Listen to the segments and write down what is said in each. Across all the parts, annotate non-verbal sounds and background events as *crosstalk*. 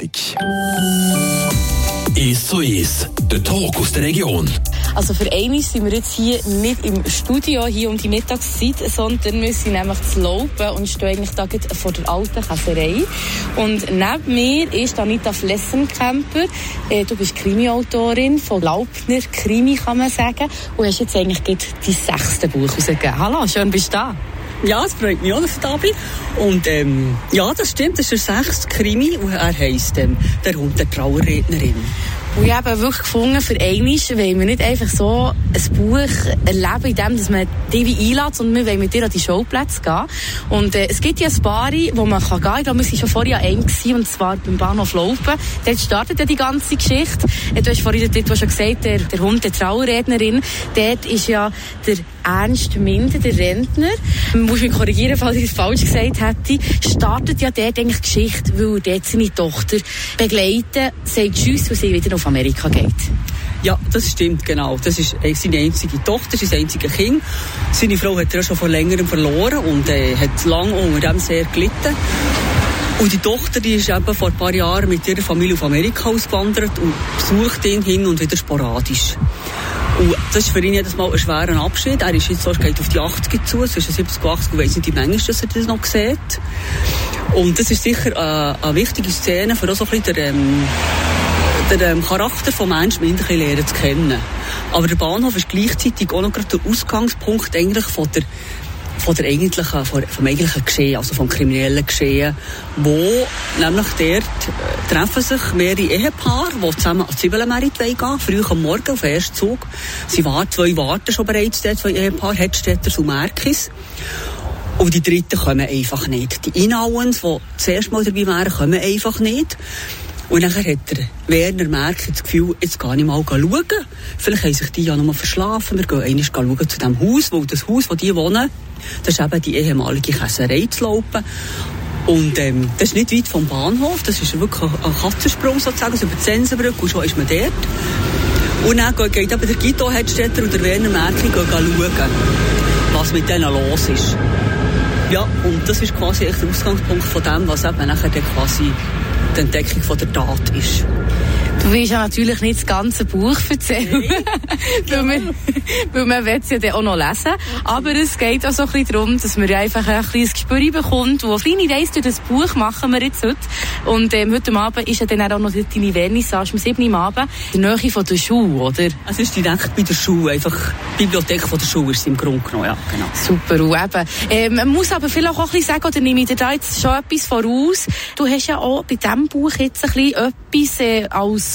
fertig. Ist so ist. Der Talk aus der Region. Also für einmal sind wir jetzt hier nicht im Studio, hier um die Mittagszeit, sondern sind nämlich zu Laupen und stehen eigentlich da vor der alten Käserei. Und neben mir ist Anita Flessenkemper. Äh, du bist Krimi-Autorin von Laubner Krimi, kann man sagen. Und hast jetzt eigentlich dein sechste Buch rausgegeben. Hallo, schön bist du da. Ja, es freut mich auch, dass ich da bin. Und ähm, ja, das stimmt, das ist der sechste Krimi und er heisst ähm, «Der Hund der Trauerrednerin». Und ich habe wirklich gefunden, für einmal wollen wir nicht einfach so ein Buch erleben, in dem, dass man dich einlädt, sondern wir wollen mit dir an die Showplätze gehen. Und äh, es gibt ja ein paar, wo man kann gehen kann. Ich glaube, wir waren schon vorher an einem, gewesen, und zwar beim Bahnhof Laupen. Dort startet ja die ganze Geschichte. Äh, du hast vorhin dort schon gesagt, der, der Hund der Trauerrednerin. Dort ist ja der Ernst Minder, der Rentner, muss mich korrigieren, falls ich es falsch gesagt hätte, startet ja dort eigentlich Geschichte, weil dort seine Tochter begleiten, sagt Tschüss, weil sie wieder auf Amerika geht. Ja, das stimmt, genau. Das ist äh, seine einzige Tochter, sein einziges Kind. Seine Frau hat er schon vor längerem verloren und äh, hat lange unter dem sehr gelitten. Und die Tochter, die ist eben vor ein paar Jahren mit ihrer Familie auf Amerika ausgewandert und besucht ihn hin und wieder sporadisch. Und das ist für ihn jedes Mal ein schwerer Abschied. Er ist jetzt so, geht auf die 80 zu, zwischen 70 und 80, ich weiss nicht, wie manchmal dass er das noch sieht. Und das ist sicher äh, eine wichtige Szene, für auch so ein bisschen der, ähm, der ähm, Charakter des Menschen ein bisschen lernen zu kennen. Aber der Bahnhof ist gleichzeitig auch noch gerade der Ausgangspunkt eigentlich von der von der eigentlichen, vom eigentlichen Geschehen, also vom kriminellen Geschehen, wo nämlich dort äh, treffen sich mehrere Ehepaare, die zusammen an Zwiebelmerit gehen früh am Morgen auf den ersten Zug. Sie warten, zwei warten schon bereits dort, zwei Ehepaare, Hedstädters und Merkis. Und die Dritten kommen einfach nicht. Die Inauens, die zuerst mal dabei wären, kommen einfach nicht. Und dann hat der Werner Merck das Gefühl, jetzt gehe ich mal schauen. Vielleicht haben sich die ja noch mal verschlafen. Wir gehen einmal schauen zu dem Haus, weil das Haus, wo die wohnen, das ist eben die ehemalige Käserei zu laufen. Und ähm, das ist nicht weit vom Bahnhof, das ist wirklich ein Katzensprung sozusagen, also über die Sensenbrücke und schon ist man dort. Und dann geht eben der Guido Hedstetter und der Werner Merkel schauen, was mit denen los ist. Ja, und das ist quasi der Ausgangspunkt von dem, was eben nachher quasi die Entdeckung von der Tat ist. Du willst ja natürlich nicht das ganze Buch erzählen, *laughs* weil, man, weil man will es ja dann auch noch lesen. Aber es geht auch so ein bisschen darum, dass man einfach ein kleines Gespür bekommt, wo eine kleine Reise durch das Buch machen wir jetzt heute. Und ähm, heute Abend ist ja dann auch noch deine Vernissage, am 7. Uhr Abend, in der Nähe von der Schule, oder? Es ist direkt bei der Schule, einfach die Bibliothek von der Schule ist im Grunde genommen, ja, genau. Super, und eben, ähm, man muss aber vielleicht auch ein bisschen sagen, oder nehme ich dir da jetzt schon etwas voraus, du hast ja auch bei diesem Buch jetzt ein bisschen etwas äh, als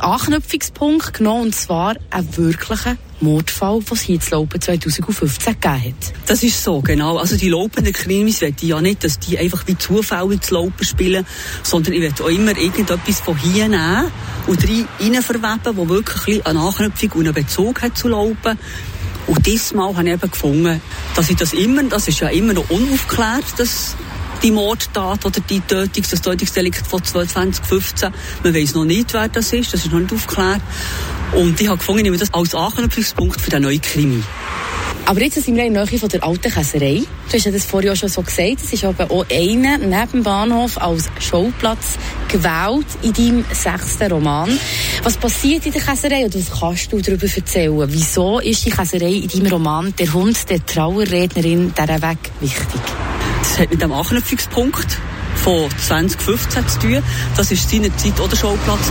Anknüpfungspunkt genommen, und zwar einen wirklichen Mordfall, es hier zu Laupen 2015 gegeben hat. Das ist so, genau. Also die laufenden Krimis will ich ja nicht, dass die einfach wie Zufälle zu Laupen spielen, sondern ich will auch immer irgendetwas von hier nehmen und rein verweben, wo wirklich eine Anknüpfung und einen Bezug hat zu Laupen. Und diesmal habe ich eben gefunden, dass ich das immer, das ist ja immer noch unaufgeklärt, das die Mordtat oder die Tötungs-, das Tötungsdelikt von 2015. Man weiß noch nicht, wer das ist, das ist noch nicht aufgeklärt. Und ich habe gefunden, ich das als Anknüpfungspunkt für den neuen Krimi. Aber jetzt sind wir in der Nähe von der alten Käserei. Du hast ja das vorher schon so gesagt. Es ist aber auch einer neben dem Bahnhof als Schauplatz gewählt in deinem sechsten Roman. Was passiert in der Käserei und was kannst du darüber erzählen? Wieso ist die Käserei in deinem Roman «Der Hund der Trauerrednerin» dieser Weg wichtig? Das hat mit dem Anknüpfungspunkt von 2015 zu tun. Das war seinerzeit auch der Schauplatz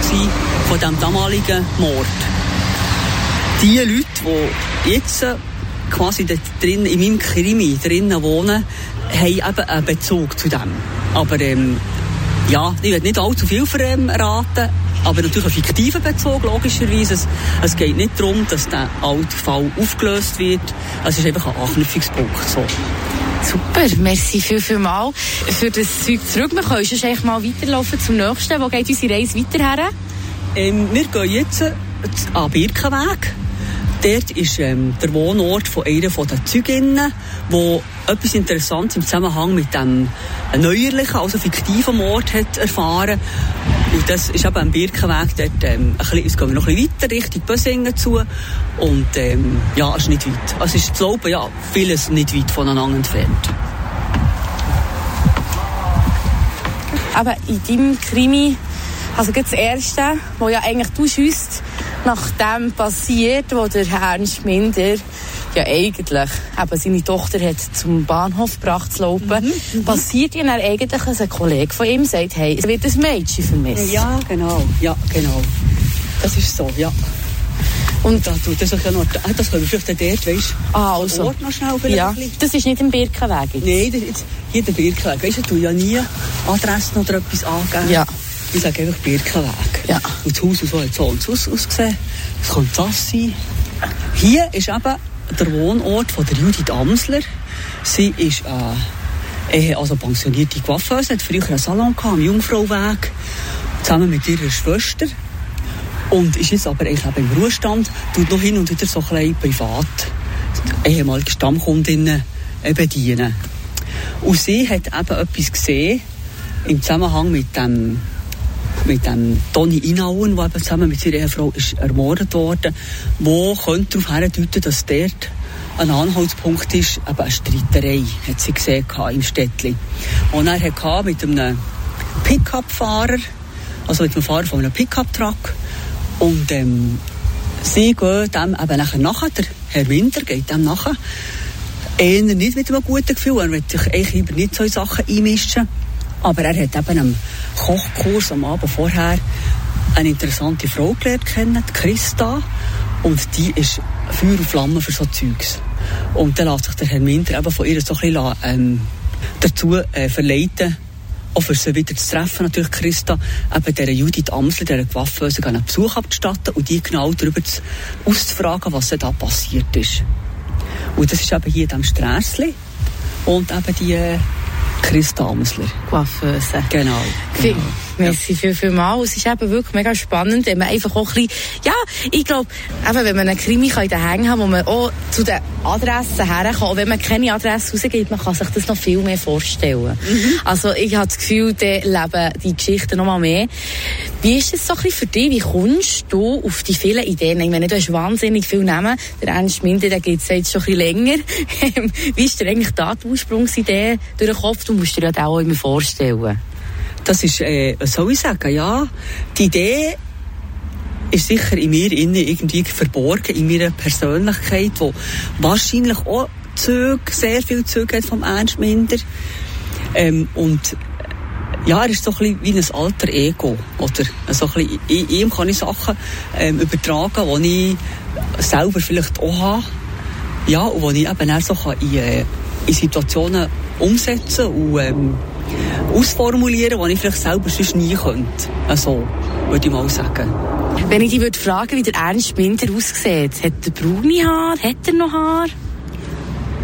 von dem damaligen Mord. Die Leute, die jetzt quasi dort drin, in meinem Krimi drinnen wohnen, haben eben einen Bezug zu dem. Aber ähm, ja, ich will nicht allzu viel verraten, aber natürlich einen fiktiven Bezug, logischerweise. Es, es geht nicht darum, dass der alte Fall aufgelöst wird. Es ist einfach ein Anknüpfungspunkt. So. Super, merci viel, viel mal für das Zeug zurück. Wir können schon eigentlich mal weiterlaufen zum nächsten. Wo geht unsere Reise weiter her? Ähm, wir gehen jetzt an Birkenweg. Dort ist ähm, der Wohnort von einer der Zeuginnen, die etwas Interessantes im Zusammenhang mit dem neuerlichen, also fiktiven Mord hat erfahren. Und das ist eben am Birkenweg dort, ähm, ein bisschen, es gehen wir noch ein bisschen weiter Richtung Bösingen zu. Und ähm, ja, es ist nicht weit. Es ist zu Laupen, ja, vieles nicht weit voneinander entfernt. Aber in deinem Krimi Also das Erste, was ja eigentlich du schüsst, nach dem passiert, wo der Ernst Minder ja eigentlich eben seine Tochter hat zum Bahnhof gebracht zu laufen, mhm, passiert ja dann eigentlich, dass ein Kollege von ihm sagt, hey, es wird ein Mädchen vermisst. Ja, genau, ja, genau. Das ist so, ja. Und da tut er sich ja noch, ah, das können wir vielleicht dort, weißt du, ah, also. Ort noch schnell vielleicht ja. Das ist nicht im Birkenweg jetzt. Nein, das, hier der Birkenweg. Weißt du, du ja nie Adressen oder etwas angeben. Ja. Ich sage einfach Birkenweg. Ja. Und das Haus, so hat so aus, ausgesehen. Was könnte das sein? Hier ist eben der Wohnort von der Judith Amsler. Sie ist äh, also pensionierte Coiffeuse, hat früher einen Salon gehabt, am Jungfrauweg, zusammen mit ihrer Schwester. Und ist jetzt aber eigentlich im Ruhestand, tut noch hin und wieder so ein privat ehemalige Stammkundinnen bedienen. Und sie hat eben etwas gesehen im Zusammenhang mit dem mit dem Toni Inauen, der eben zusammen mit seiner Ehefrau ist ermordet worden, wo könnte darauf hindeuten, dass dort ein Anhaltspunkt ist, eben eine Streiterei, hat sie gesehen im Städtli. Und er hatte mit einem Pickup-Fahrer, also mit dem Fahrer von einem Pickup-Truck, und ähm, sie gehen dem eben nachher nachher, der Herr Winter geht dem nachher, eher nicht mit einem guten Gefühl, er will sich eigentlich nicht so in Sachen einmischen, aber er hat eben am Kochkurs am Abend vorher eine interessante Frau gelernt kennen, Christa, und die ist Feuer und Flamme für so Zeugs. Und dann lässt sich der Herr Minder eben von ihr so ein bisschen ähm, dazu äh, verleiten, auch für sie wieder zu treffen, natürlich Christa, eben dieser Judith Amsler, dieser Gewaffenlöse, einen Besuch abzustatten und die genau darüber zu, auszufragen, was da passiert ist. Und das ist eben hier in diesem und eben die äh, Christa Amsler. Coiffeuse. Genau. genau. Merci viel, viel mal. Es ist eben wirklich mega spannend, wenn man einfach auch ein bisschen, ja, ich glaube, eben, wenn man einen Krimi in den Hängen hat, wo man auch zu den Adressen herkommt, auch wenn man keine Adresse rausgibt, man kann sich das noch viel mehr vorstellen. Mhm. Also ich habe das Gefühl, da leben die Geschichten noch mal mehr. Wie ist es so ein bisschen für dich? Wie kommst du auf die vielen Ideen? Ich meine, du hast wahnsinnig viel Namen. Der Ernst Minder, der geht es jetzt schon ein bisschen länger. *laughs* Wie ist dir eigentlich da die Ursprungsidee durch den Kopf? Du musst dir ja auch immer vorstellen. Das ist, äh, was soll ich sagen, ja, die Idee ist sicher in mir innen irgendwie verborgen, in meiner Persönlichkeit, wo wahrscheinlich auch Züge, sehr viel Züge hat vom Ernst Minder. Ähm, und ja, er ist so ein bisschen wie ein alter Ego, oder? So ein bisschen, in ihm kann ich Sachen ähm, übertragen, die ich selber vielleicht auch habe. Ja, und die ich eben auch so kann in, äh, in Situationen umsetzen ähm, ausformulieren, die ich vielleicht selber sonst nie könnte. Also, würde ich mal sagen. Wenn ich dich würde fragen, wie der Ernst Binder aussieht, hat er braune Haar? Hat er noch Haar?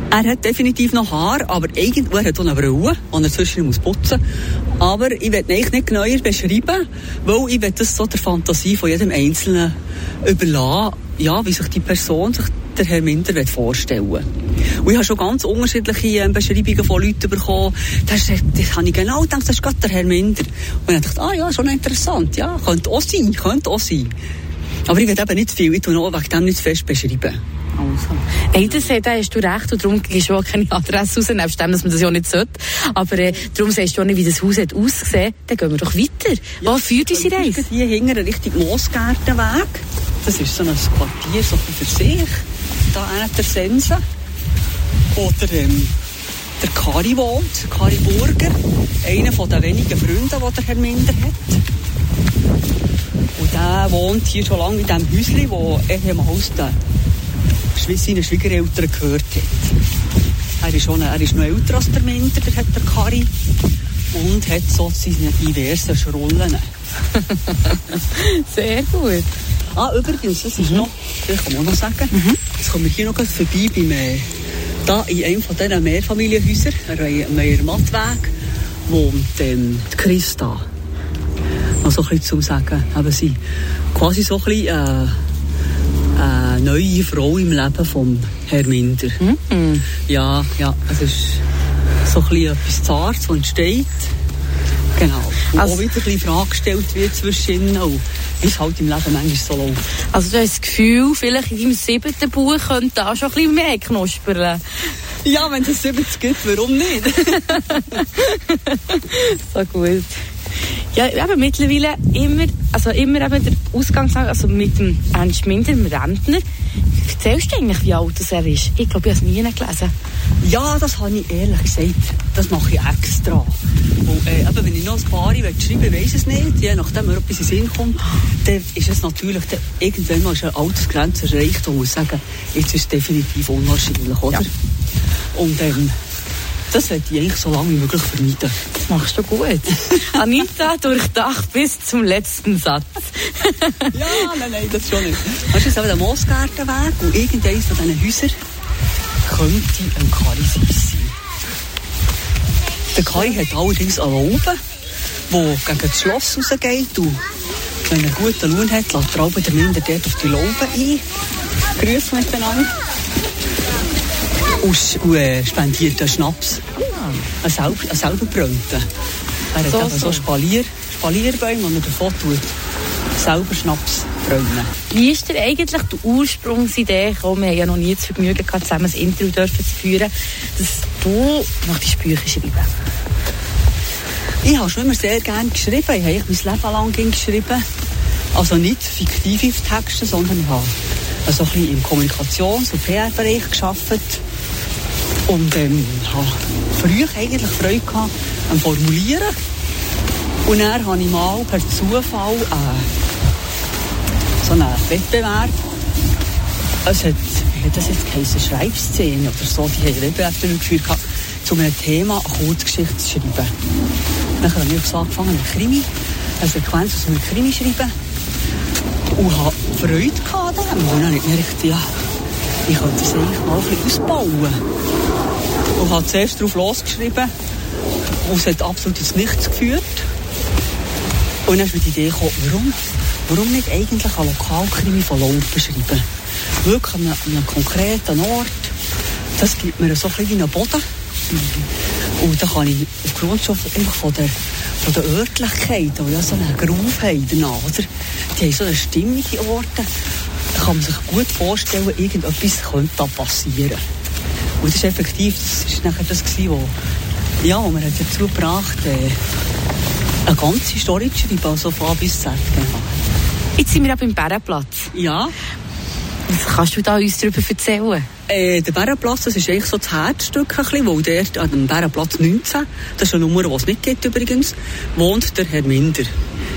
Er hat definitiv noch Haar, aber irgendwo hat er eine Brille, die er zwischen muss putzen muss. Aber ich will ihn nicht genauer beschreiben, weil ich will das so der Fantasie von jedem Einzelnen überlassen, ja, wie sich die Person sich der Herr Minder vorstellen will. Und ich habe schon ganz unterschiedliche ähm, Beschreibungen von Leuten bekommen. Das, das, habe ich genau gedacht, das ist gerade der Herr Minder. Und ich dachte, ah ja, schon interessant, ja, könnte auch sein, könnte auch sein. Aber ich will eben nicht viel, ich tue noch wegen dem nicht fest beschreiben. Also. Hey, das, da hast du recht und darum gibst du auch keine Adresse raus, nebst dem, dass man das ja nicht sollte. Aber äh, darum sagst du auch nicht, wie das Haus hat ausgesehen. Dann gehen wir doch weiter. Ja, Wo führt unsere Reise? Hier hinten Richtung Moosgärtenweg. Das ist so ein Quartier so für sich. Da einer der Sense. Oder ähm, der Kari wohnt, Kari Burger. Einer von den wenigen Freunden, die der Herr Minder hat. Und der wohnt hier schon lange in diesem Häuschen, wo ehemals der seine Schwiegereltern gehört hat. Er ist, schon, er ist noch älter als der Minder, der hat der Kari. Und hat so seine diversen Schrullen. *laughs* Sehr gut. Ah, übrigens, das ist mhm. noch, das kann man noch sagen, mhm. jetzt kommen wir hier noch vorbei beim, äh, da in einem von diesen Mehrfamilienhäusern, am Meier-Mattweg, wohnt ähm, die Christa. Noch so ein bisschen zu sagen, aber sie quasi so ein bisschen, äh, eine neue Frau im Leben von Herrn Minder. Mhm. Ja, ja, es ist so ein bisschen etwas Zartes, das entsteht. Genau. Und also, auch wieder ein bisschen Frage gestellt wird zwischen ihnen wie es halt im Leben manchmal so läuft. Also du hast das Gefühl, vielleicht in deinem siebten Buch könnte da schon ein bisschen mehr knuspern. Ja, wenn es 70 gibt, warum nicht? *laughs* so gut. Ja, eben mittlerweile immer, also immer eben der Ausgangslage, also mit dem Ernst Minder, dem Rentner. Erzählst du eigentlich, wie alt er ist? Ich glaube, ich habe es nie gelesen. Ja, das habe ich ehrlich gesagt, das mache ich extra. Und, äh, eben, wenn ich noch ein Quari schreibe, weiß es nicht, je nachdem, ob etwas in Sinn kommt, dann ist es natürlich, dann, irgendwann mal ist eine Altersgrenze erreicht, wo man muss sagen, jetzt ist es definitiv unwahrscheinlich, oder? Ja. Und ähm, das werde ich eigentlich so lange wie möglich vermeiden. Das machst du gut. *laughs* Anita durchdacht bis zum letzten Satz. *laughs* ja, nein, nein, das schon nicht. Weißt du, jetzt der Moosgartenweg und irgendeines von diesen Häusern könnte ein Karisis sein. Der Kai hat allerdings eine Laube, die gegen das Schloss rausgeht. Und wenn er guten Lohn hat, lässt er der Minder dort auf die Laube ein. Grüße miteinander. Und äh, spendiert einen Schnaps. Ah. Einen, selber, selber brannten. Er hat so, eben so, so Spalier, Spalierbäume, die er davon tut. Selber Schnaps brennen. Wie ist dir eigentlich die Ursprungsidee gekommen? Wir haben ja noch nie das Vergnügen gehabt, zusammen ein Interview dürfen zu führen, dass du die Bücher schreiben Ich habe schon immer sehr gerne geschrieben. Ich habe mein Leben lang geschrieben. Also nicht fiktive Texte, sondern ich habe also ein bisschen im Kommunikations- und PR-Bereich gearbeitet. Und ähm, habe früher eigentlich Freude gehabt am Formulieren. Und dann habe ich mal per Zufall äh, so einen Wettbewerb. Es hat, hat das jetzt geheißen, Schreibszene oder so, die haben Wettbewerb durchgeführt zu einem Thema eine Kurzgeschichte zu schreiben. Dann habe ich so angefangen mit Krimi, eine Sequenz aus einem Krimi schreiben und habe Freude gehabt daran. Und dann habe ich gemerkt, ja, ich könnte das eigentlich mal ein bisschen ausbauen. Und habe zuerst darauf losgeschrieben und es hat absolut ins Nichts geführt. Und dann ist mir die Idee gekommen, warum Warum nicht eigentlich ein Lokalkrimi von Laupen schreiben? Wirklich an einem, konkreten Ort. Das gibt mir so ein einen Boden. Und da kann ich aufgrund schon von der, von der Örtlichkeit, die ja so einen Groove haben oder? Die haben so eine stimmige Orte. Kann man sich gut vorstellen, irgendetwas könnte da passieren. Und das ist effektiv, das ist nachher das gewesen, wo, ja, man hat dazu gebracht, äh, eine ganze Story zu schreiben, also von A bis Z. Genau. Jetzt sind wir auch beim Bärenplatz. Ja. Was kannst du da uns darüber erzählen? Äh, der Bärenplatz, das ist eigentlich so das Herzstück, ein bisschen, weil dort an dem Bärenplatz 19, das ist eine Nummer, die es nicht gibt übrigens, wohnt der Herr Minder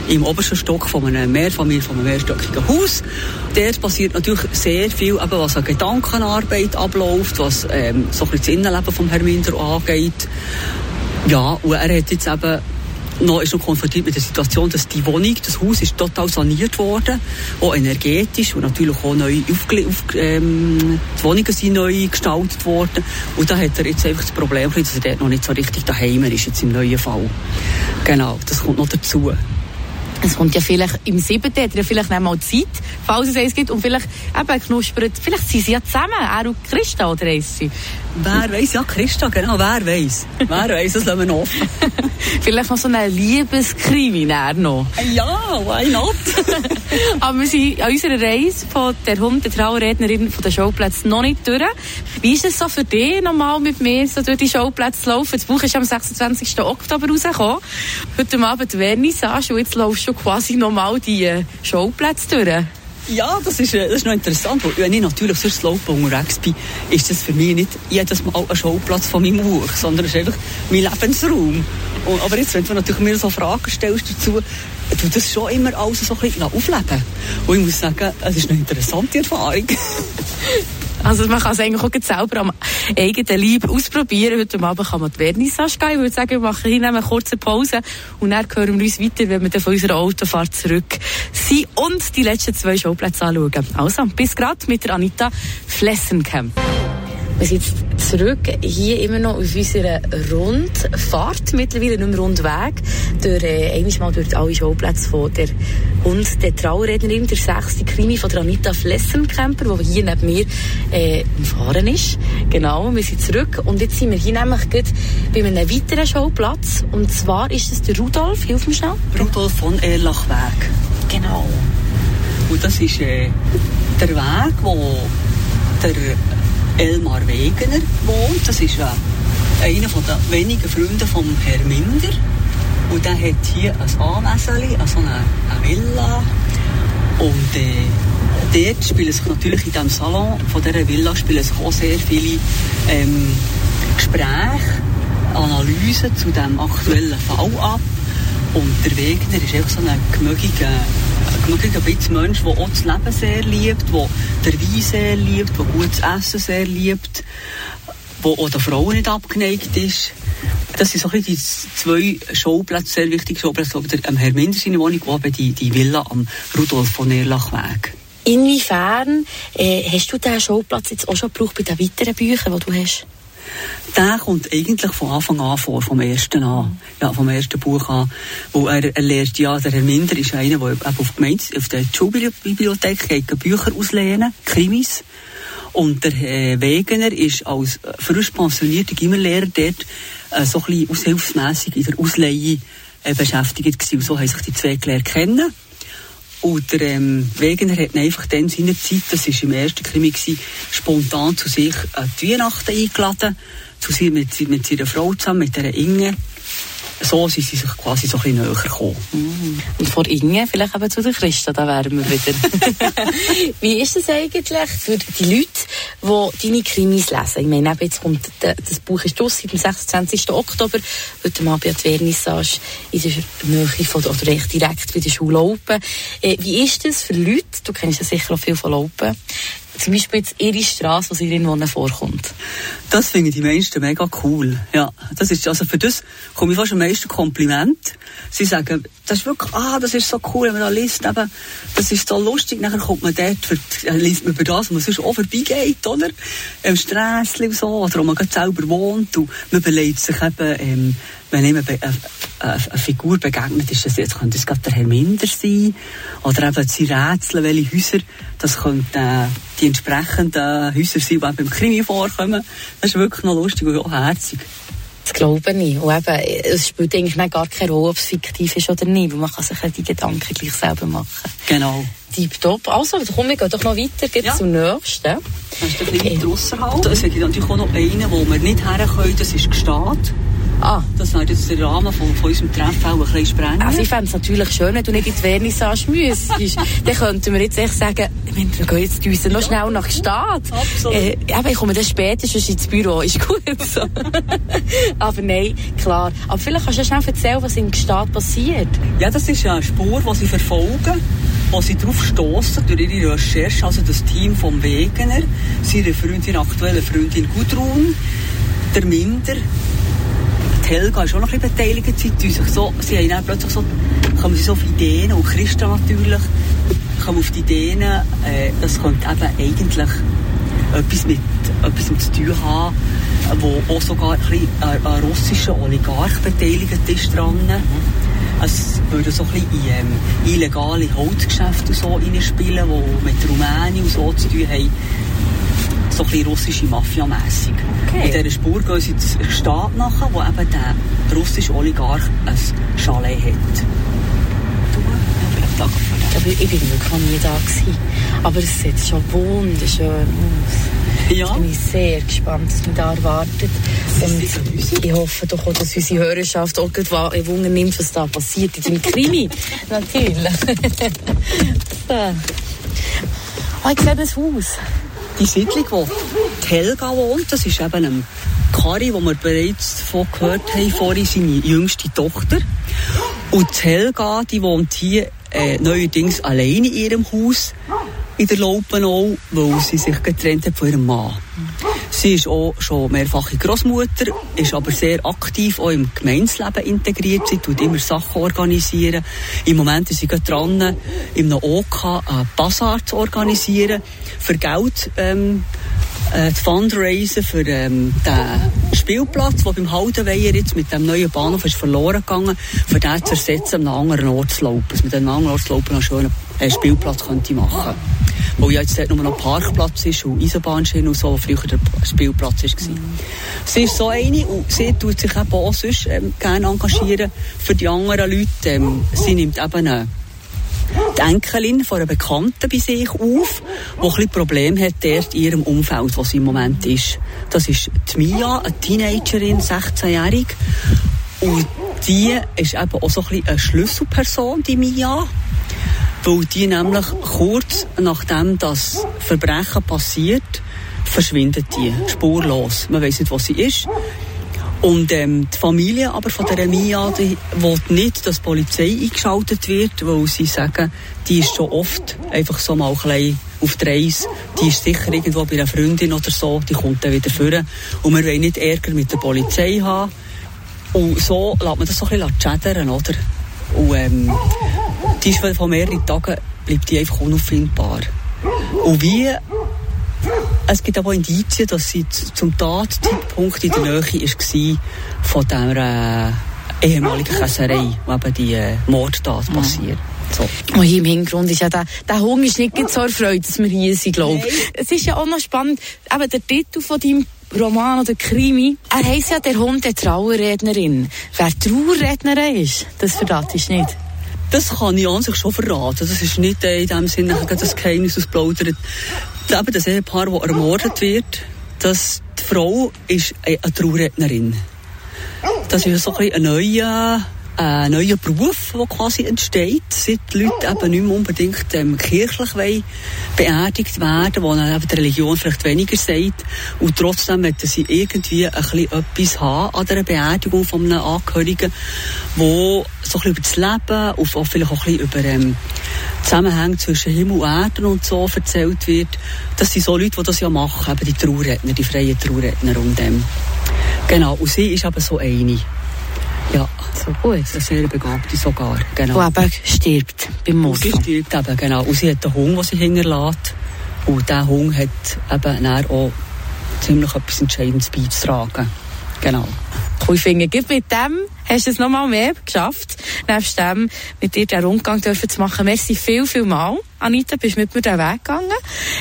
im obersten Stock von einem Mehrfamilien, von einem mehrstöckigen Haus. Dort passiert natürlich sehr viel, eben, was an Gedankenarbeit abläuft, was ähm, so ein das Innenleben vom Herrn Minder angeht. Ja, und er hat jetzt eben noch, ist noch konfrontiert mit der Situation, dass die Wohnung, das Haus ist total saniert worden, auch energetisch und natürlich auch neu aufge auf, ähm, die Wohnungen sind neu gestaltet worden und da hat er jetzt einfach das Problem, dass er dort noch nicht so richtig daheim ist, jetzt im neuen Fall. Genau, das kommt noch dazu. Es kommt ja vielleicht im siebten, hat er ja vielleicht nicht mal Zeit, falls es eins gibt, und vielleicht eben knuspert, vielleicht sind sie ja zusammen, er und Christa, oder sie? Wer weiß, ja, Christa, genau, wer weiß. Wer weiß, das lassen wir noch offen. *laughs* vielleicht noch so eine Liebeskrimi noch. Ja, why not? *laughs* Aber wir sind an unserer Reise von der Hundetrauerrednerin von den Showplätzen noch nicht durch. Wie ist es so für dich, nochmal mit mir so durch die Showplätze zu laufen? Das Buch ist am 26. Oktober rausgekommen. Heute Abend Vernissage und jetzt laufst du quasi nochmal die äh, Showplätze durch. Ja, das ist, äh, das ist noch interessant. Wenn ich natürlich sonst Slope unterwegs bin, ist das für mich nicht jedes Mal ein Schauplatz von meinem Buch, sondern es ist einfach mein Lebensraum. Und, aber jetzt, wenn du natürlich mir so Fragen stellst dazu, du das schon immer alles so ein bisschen aufleben. Und ich muss sagen, es ist eine interessante Erfahrung. *laughs* Also man kann es eigentlich auch selber am eigenen Leib ausprobieren. Heute Abend kann man die Vernissage gehen. Ich würde sagen, wir machen hier eine kurze Pause und dann hören wir uns weiter, wenn wir dann von unserer Autofahrt zurück sind und die letzten zwei Showplätze anschauen. Also, bis gerade mit der Anita Flessenkamp. Wir sind jetzt zurück, hier immer noch auf unserer Rundfahrt, mittlerweile nicht mehr Rundweg, durch, äh, einmal mal durch alle Schauplätze von der Hund der Traurednerin, der sechste Krimi von der Anita Flessenkemper, die hier neben mir äh, im Fahren ist. Genau, wir sind zurück und jetzt sind wir hier nämlich gerade bei einem weiteren Schauplatz und zwar ist es der Rudolf, hilf mir schnell. Rudolf von Erlachweg. Genau. Und das ist äh, der Weg, wo der Elmar Wegener wohnt. Das ist einer der wenigen Freunde von Herrn Minder. Und der hat hier ein Anwesen, also eine, eine Villa. Und äh, dort spielen sich natürlich in diesem Salon von dieser Villa spielen sich auch sehr viele ähm, Gespräche, Analysen zu dem aktuellen Fall ab. Und der Wegner ist einfach so ein gemögiger, gemögiger Mensch, der auch das Leben sehr liebt, der den Wein sehr liebt, der gutes Essen sehr liebt, der auch den Frauen nicht abgeneigt ist. Das sind so ein die zwei Schauplätze, sehr wichtige Schauplätze, der ähm, Herr Minder seine Wohnung, eben die, die Villa am Rudolf von Erlachweg. Inwiefern äh, hast du diesen Schauplatz jetzt auch schon gebraucht bei den weiteren Büchern, die du hast? Der kommt eigentlich von Anfang an vor, vom ersten an, ja, vom ersten Buch an, wo er, er lernt, ja, der Herr Minder ist einer, der auf, Gemeinde, auf der Schulbibliothek geht Bücher auslehnen, Krimis. Und der Herr Wegener ist als frisch pensionierter Gimmerlehrer dort äh, so ein bisschen aushilfsmässig in der Ausleihe äh, beschäftigt gewesen. Und so haben sich die zwei gelernt kennen. Und der ähm, Wegener hat einfach dann seiner Zeit, das war im ersten Krimi, gewesen, spontan zu sich an die Weihnachten eingeladen, zu sie mit, mit seiner Frau zusammen, mit der Inge so sind sie sich quasi so ein bisschen näher gekommen. Mm. Und vor Inge vielleicht eben zu den Christen, da wären wir wieder. *laughs* Wie ist es eigentlich für die Leute, die deine Krimis lesen? Ich meine, jetzt kommt, das Buch ist aus seit dem 26. Oktober, heute Abend an die Vernissage in der Nähe von, oder recht direkt bei der Schule Laupen. Äh, wie ist das für Leute, du kennst ja sicher auch viel von Laupen, zum Beispiel jetzt ihre Straße, die in Wohnen vorkommt? Das finde ich die meisten mega cool. Ja, das ist, also für das komme ich fast am meisten Kompliment. Sie sagen, das ist wirklich, ah, das ist so cool, wenn man da liest, eben, das ist so lustig, nachher kommt man dort, für, äh, liest man über das, was man sonst auch vorbeigeht, oder? Im Strässli und so, oder wo man gerade selber wohnt und man überlegt sich eben, ähm, wenn jemand eine, eine, eine, Figur begegnet, ist das jetzt, könnte es gerade der Herr Minder sein, oder eben sie rätseln, welche Häuser, das könnten äh, die entsprechenden Häuser sein, die beim Krimi vorkommen. Das ist wirklich noch lustig und auch herzig. Das glaube ich. Und eben, es spielt eigentlich gar keine Rolle, ob es fiktiv ist oder nicht, weil man kann sich die Gedanken gleich selber machen. Genau. Tipptopp. Also, komm, wir gehen doch noch weiter geht ja. zum nächsten. Das ist ein bisschen weiter ausserhalb. Es gibt natürlich auch noch einen, wo wir nicht her können, das ist Gstaad. Ah. Das wäre jetzt der Rahmen von, von unserem Treffen auch ein bisschen sprengen. Also ich fände es natürlich schön, wenn du nicht in die Vernissage müsstest. *laughs* dann könnten wir jetzt echt sagen, wir gehen jetzt uns noch schnell nach Stadt. Absolut. Äh, aber ich komme dann später schon ins Büro, ist gut so. *laughs* aber nein, klar. Aber vielleicht kannst du schnell erzählen, was in Stadt passiert. Ja, das ist eine Spur, die sie verfolgen wo sie darauf stoßen durch ihre Recherche, also das Team vom Wegener, seine Freundin, aktuelle Freundin Gudrun, der Minder, Helga ist auch noch ein bisschen beteiligt. Sie, sich so, sie haben dann plötzlich so, kommen sie so auf Ideen, und Christa natürlich, kommen auf die Ideen, äh, das könnte eben eigentlich etwas mit etwas zu tun haben, wo auch sogar ein, bisschen, äh, ein russischer Oligarch beteiligt ist dran. Es würde so ein bisschen in ähm, illegale Holzgeschäfte so reinspielen, die mit Rumänien und so zu tun haben so ein bisschen russische Mafia-mässig. Okay. In dieser Spur gehen sie zur Stadt nachher, wo eben der, russische Oligarch ein Chalet hat. Du? Ja, ich, ich bin wirklich noch nie da gewesen. Aber es sieht schon wunderschön aus. Ja. Ich bin sehr gespannt, was mich da erwartet. Und ich hoffe doch auch, dass unsere Hörerschaft auch Wunder nimmt, was da passiert in deinem Krimi. *laughs* Natürlich. *laughs* so. Oh, ich sehe das Haus die Siedlung, wo die Helga wohnt, das ist eben ein Kari, wo wir bereits davon gehört haben, vorhin seine jüngste Tochter. Und die Helga, die wohnt hier äh, neuerdings alleine in ihrem Haus in der Laupenau, weil sie sich getrennt hat von ihrem Mann. Sie ist auch schon mehrfache Großmutter, ist aber sehr aktiv auch im Gemeinsleben integriert. Sie tut immer Sachen organisieren. Im Moment ist sie gerade dran, einem OK einen Bazar zu organisieren, für Geld ähm, äh, fundraisen für ähm, den Spielplatz, der beim Haldenweiher jetzt mit dem neuen Bahnhof ist verloren gegangen, für den zu ersetzen, an einem anderen Ort zu laufen. Dass man an einem anderen Ort zu laufen einen schönen äh, Spielplatz könnte machen Weil ja jetzt dort nur noch Parkplatz ist und Eisenbahnschiene und so, wo früher der Spielplatz war. Mhm. Sie ist so eine und sie tut sich eben auch sonst ähm, gerne engagieren für die anderen Leute. Ähm, sie nimmt eben eine die Enkelin von einer Bekannten bei sich auf, die ein Problem hat dort in ihrem Umfeld, sie im Moment ist. Das ist die Mia, eine Teenagerin, 16-jährig. Und die ist eben auch so ein bisschen eine Schlüsselperson, die Mia. Weil die nämlich kurz nachdem das Verbrechen passiert, verschwindet die spurlos. Man weiß nicht, wo sie ist. Und ähm, die Familie aber von der Mia, die will nicht, dass die Polizei eingeschaltet wird, weil sie sagen, die ist schon oft einfach so mal ein bisschen auf der Reise. Die ist sicher irgendwo bei einer Freundin oder so, die kommt dann wieder führen. Und wir wollen nicht Ärger mit der Polizei haben. Und so lässt man das so ein bisschen schädern, oder? Und ähm, die ist von mehreren Tagen bleibt die einfach unauffindbar. Und wie es gibt aber Indizien, dass sie zum Tatzeitpunkt in der Nähe war von dieser äh, ehemaligen Käserei, wo eben die äh, Mordtat passiert. So. Und hier im Hintergrund ist ja der, der Hunger ist nicht so erfreut, dass wir hier sind, glaube ich. Es ist ja auch noch spannend, eben der Titel von deinem Roman oder Krimi, er heisst ja der Hund der Trauerrednerin. Wer Trauerrednerin ist, das verratest du nicht. Das kann ich an sich schon verraten. Das ist nicht in dem Sinne das Geheimnis ausplaudert. Eben das Ehepaar, das ermordet wird, das, die Frau ist eine Trauerrednerin. Das ist so ein, ein neuer ein neuer Beruf, der quasi entsteht, seit die Leute eben nicht mehr unbedingt ähm, kirchlich wollen, beerdigt werden, wo dann eben die Religion vielleicht weniger sagt. Und trotzdem möchten sie irgendwie ein bisschen etwas haben an der Beerdigung von einem Angehörigen, wo so ein bisschen über das Leben und auch vielleicht auch ein bisschen über ähm, Zusammenhänge zwischen Himmel und Erde und so erzählt wird. Das sind so Leute, die das ja machen, eben die Trauerredner, die freien Trauerredner und ähm, Genau, und sie ist aber so eine. Ja, so gut. Eine sehr begabte sogar, genau. Die eben stirbt beim Mord. Sie stirbt eben, genau. Und sie hat einen Hund, den sie hinterlässt. Und dieser Hund hat eben auch ziemlich etwas Entscheidendes beizutragen. Genau. Ich finde, mit dem hast du es nochmal mehr geschafft, nebst dem mit dir den Rundgang dürfen zu machen. Merci viel, viel mal. Anita, bist mit mir den Weg gegangen.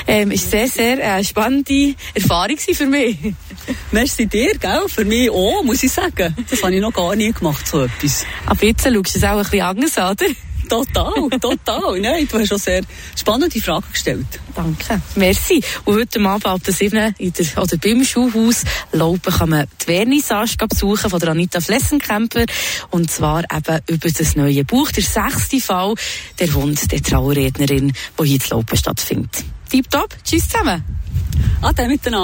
Ähm, ist sehr, sehr äh, spannende Erfahrung für mich. *laughs* *laughs* Merci dir, gell? Für mich auch, muss ich sagen. Das habe ich noch gar nie gemacht, so etwas. Aber jetzt schaust du es auch ein bisschen anders, oder? *laughs* Total, total. Nein, du hast schon sehr spannende Fragen gestellt. Danke. Merci. Und heute Abend ab der 7 in der, oder beim Schulhaus Laupen kann man die Vernissage besuchen von der Anita Flessenkemper. Und zwar eben über das neue Buch, der sechste Fall, der Hund der Trauerrednerin, wo hier in Laupen stattfindet. Tipptopp. Tschüss zusammen. Ade miteinander.